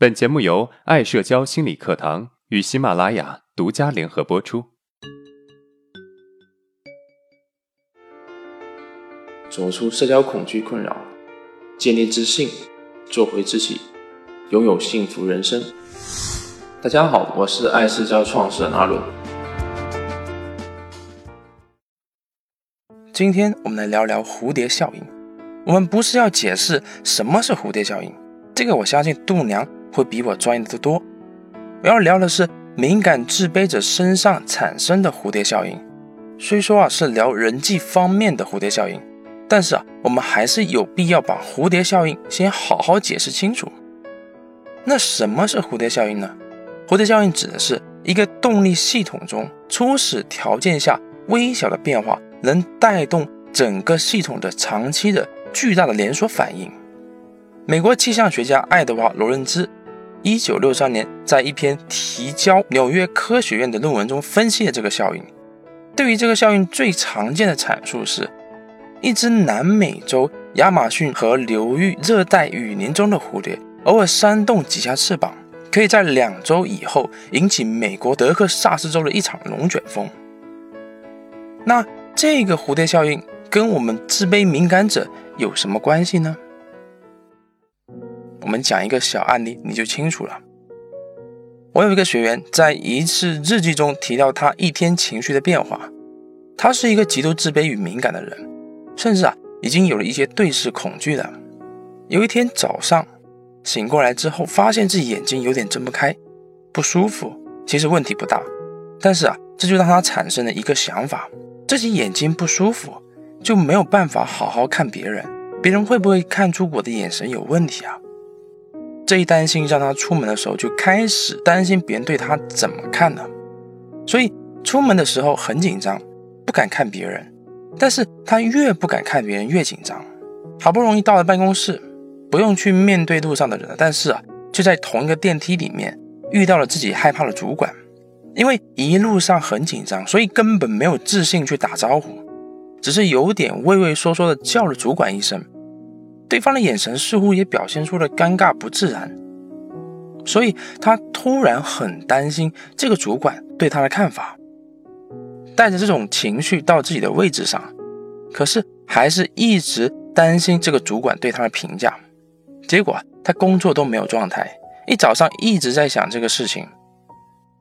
本节目由爱社交心理课堂与喜马拉雅独家联合播出。走出社交恐惧困扰，建立自信，做回自己，拥有幸福人生。大家好，我是爱社交创始人阿伦。今天我们来聊聊蝴蝶效应。我们不是要解释什么是蝴蝶效应，这个我相信度娘。会比我专业的多。我要聊的是敏感自卑者身上产生的蝴蝶效应。虽说啊是聊人际方面的蝴蝶效应，但是啊我们还是有必要把蝴蝶效应先好好解释清楚。那什么是蝴蝶效应呢？蝴蝶效应指的是一个动力系统中初始条件下微小的变化，能带动整个系统的长期的巨大的连锁反应。美国气象学家爱德华·罗伦兹。一九六三年，在一篇提交纽约科学院的论文中分析了这个效应。对于这个效应最常见的阐述是，一只南美洲亚马逊河流域热带雨林中的蝴蝶，偶尔扇动几下翅膀，可以在两周以后引起美国德克萨斯州的一场龙卷风。那这个蝴蝶效应跟我们自卑敏感者有什么关系呢？我们讲一个小案例，你就清楚了。我有一个学员在一次日记中提到他一天情绪的变化。他是一个极度自卑与敏感的人，甚至啊已经有了一些对视恐惧了。有一天早上醒过来之后，发现自己眼睛有点睁不开，不舒服。其实问题不大，但是啊这就让他产生了一个想法：自己眼睛不舒服，就没有办法好好看别人，别人会不会看出我的眼神有问题啊？这一担心让他出门的时候就开始担心别人对他怎么看呢？所以出门的时候很紧张，不敢看别人。但是他越不敢看别人，越紧张。好不容易到了办公室，不用去面对路上的人了，但是啊，就在同一个电梯里面遇到了自己害怕的主管。因为一路上很紧张，所以根本没有自信去打招呼，只是有点畏畏缩缩的叫了主管一声。对方的眼神似乎也表现出了尴尬不自然，所以他突然很担心这个主管对他的看法，带着这种情绪到自己的位置上，可是还是一直担心这个主管对他的评价，结果他工作都没有状态，一早上一直在想这个事情，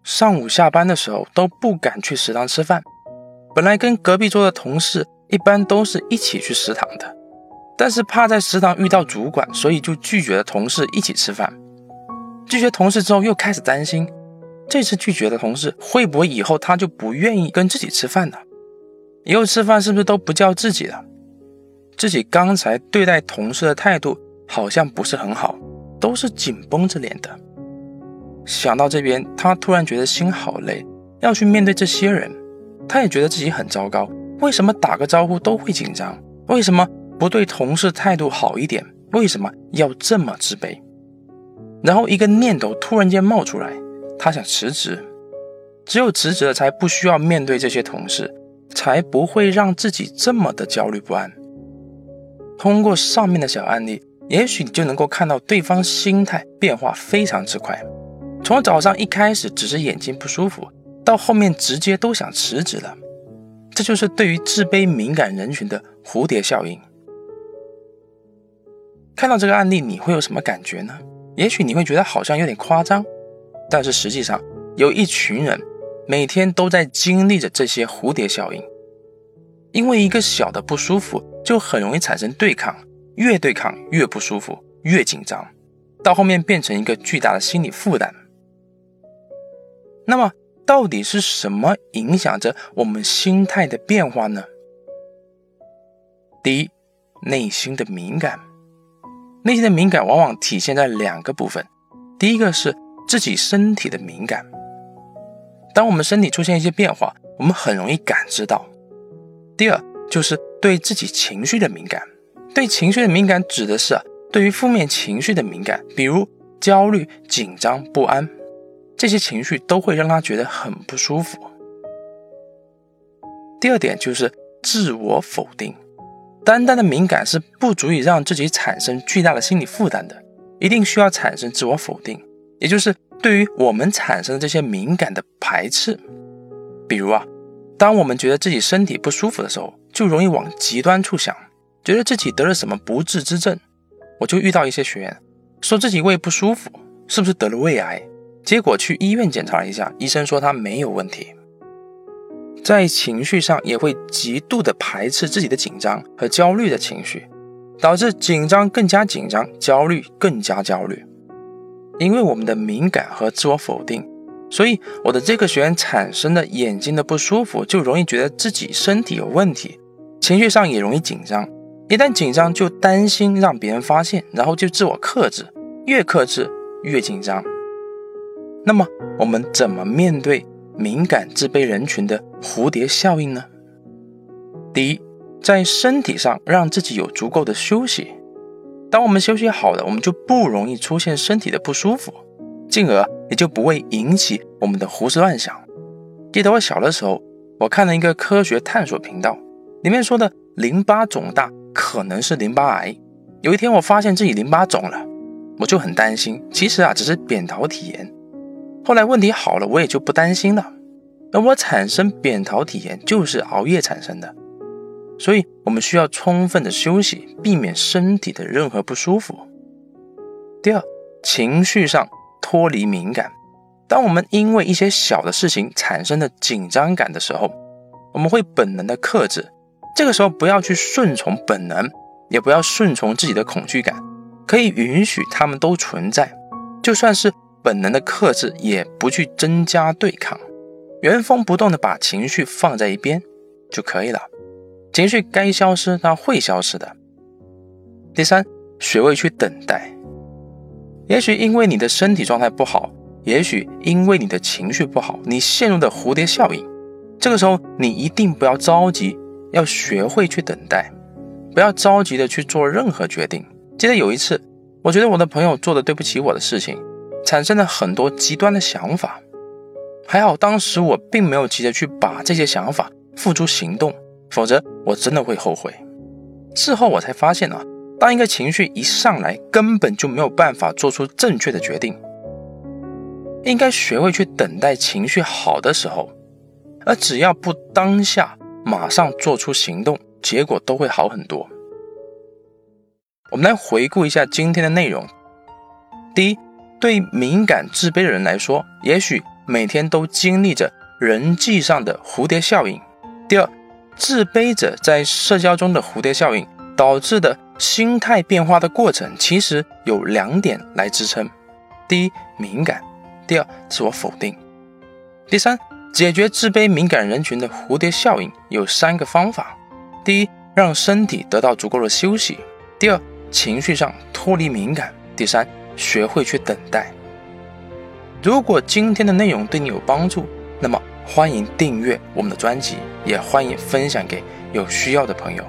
上午下班的时候都不敢去食堂吃饭，本来跟隔壁桌的同事一般都是一起去食堂的。但是怕在食堂遇到主管，所以就拒绝了同事一起吃饭。拒绝同事之后，又开始担心，这次拒绝的同事会不会以后他就不愿意跟自己吃饭了？以后吃饭是不是都不叫自己了？自己刚才对待同事的态度好像不是很好，都是紧绷着脸的。想到这边，他突然觉得心好累，要去面对这些人，他也觉得自己很糟糕。为什么打个招呼都会紧张？为什么？不对同事态度好一点，为什么要这么自卑？然后一个念头突然间冒出来，他想辞职。只有辞职了，才不需要面对这些同事，才不会让自己这么的焦虑不安。通过上面的小案例，也许你就能够看到对方心态变化非常之快，从早上一开始只是眼睛不舒服，到后面直接都想辞职了。这就是对于自卑敏感人群的蝴蝶效应。看到这个案例，你会有什么感觉呢？也许你会觉得好像有点夸张，但是实际上有一群人每天都在经历着这些蝴蝶效应。因为一个小的不舒服，就很容易产生对抗，越对抗越不舒服，越紧张，到后面变成一个巨大的心理负担。那么，到底是什么影响着我们心态的变化呢？第一，内心的敏感。内心的敏感往往体现在两个部分，第一个是自己身体的敏感。当我们身体出现一些变化，我们很容易感知到。第二就是对自己情绪的敏感。对情绪的敏感指的是，对于负面情绪的敏感，比如焦虑、紧张、不安，这些情绪都会让他觉得很不舒服。第二点就是自我否定。单单的敏感是不足以让自己产生巨大的心理负担的，一定需要产生自我否定，也就是对于我们产生的这些敏感的排斥。比如啊，当我们觉得自己身体不舒服的时候，就容易往极端处想，觉得自己得了什么不治之症。我就遇到一些学员说自己胃不舒服，是不是得了胃癌？结果去医院检查了一下，医生说他没有问题。在情绪上也会极度的排斥自己的紧张和焦虑的情绪，导致紧张更加紧张，焦虑更加焦虑。因为我们的敏感和自我否定，所以我的这个学员产生的眼睛的不舒服，就容易觉得自己身体有问题，情绪上也容易紧张。一旦紧张，就担心让别人发现，然后就自我克制，越克制越紧张。那么我们怎么面对敏感自卑人群的蝴蝶效应呢？第一，在身体上让自己有足够的休息。当我们休息好了，我们就不容易出现身体的不舒服，进而也就不会引起我们的胡思乱想。记得我小的时候，我看了一个科学探索频道，里面说的淋巴肿大可能是淋巴癌。有一天我发现自己淋巴肿了，我就很担心。其实啊，只是扁桃体炎。后来问题好了，我也就不担心了。而我产生扁桃体炎就是熬夜产生的。所以，我们需要充分的休息，避免身体的任何不舒服。第二，情绪上脱离敏感。当我们因为一些小的事情产生的紧张感的时候，我们会本能的克制。这个时候，不要去顺从本能，也不要顺从自己的恐惧感，可以允许他们都存在。就算是本能的克制，也不去增加对抗，原封不动的把情绪放在一边就可以了。情绪该消失，它会消失的。第三，学会去等待。也许因为你的身体状态不好，也许因为你的情绪不好，你陷入的蝴蝶效应。这个时候，你一定不要着急，要学会去等待，不要着急的去做任何决定。记得有一次，我觉得我的朋友做的对不起我的事情，产生了很多极端的想法。还好当时我并没有急着去把这些想法付诸行动。否则，我真的会后悔。事后我才发现啊，当一个情绪一上来，根本就没有办法做出正确的决定。应该学会去等待情绪好的时候，而只要不当下马上做出行动，结果都会好很多。我们来回顾一下今天的内容。第一，对敏感自卑的人来说，也许每天都经历着人际上的蝴蝶效应。第二。自卑者在社交中的蝴蝶效应导致的心态变化的过程，其实有两点来支撑：第一，敏感；第二，自我否定。第三，解决自卑敏感人群的蝴蝶效应有三个方法：第一，让身体得到足够的休息；第二，情绪上脱离敏感；第三，学会去等待。如果今天的内容对你有帮助，那么。欢迎订阅我们的专辑，也欢迎分享给有需要的朋友。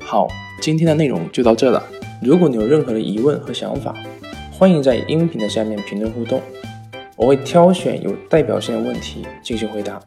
好，今天的内容就到这了。如果你有任何的疑问和想法，欢迎在音频的下面评论互动，我会挑选有代表性的问题进行回答。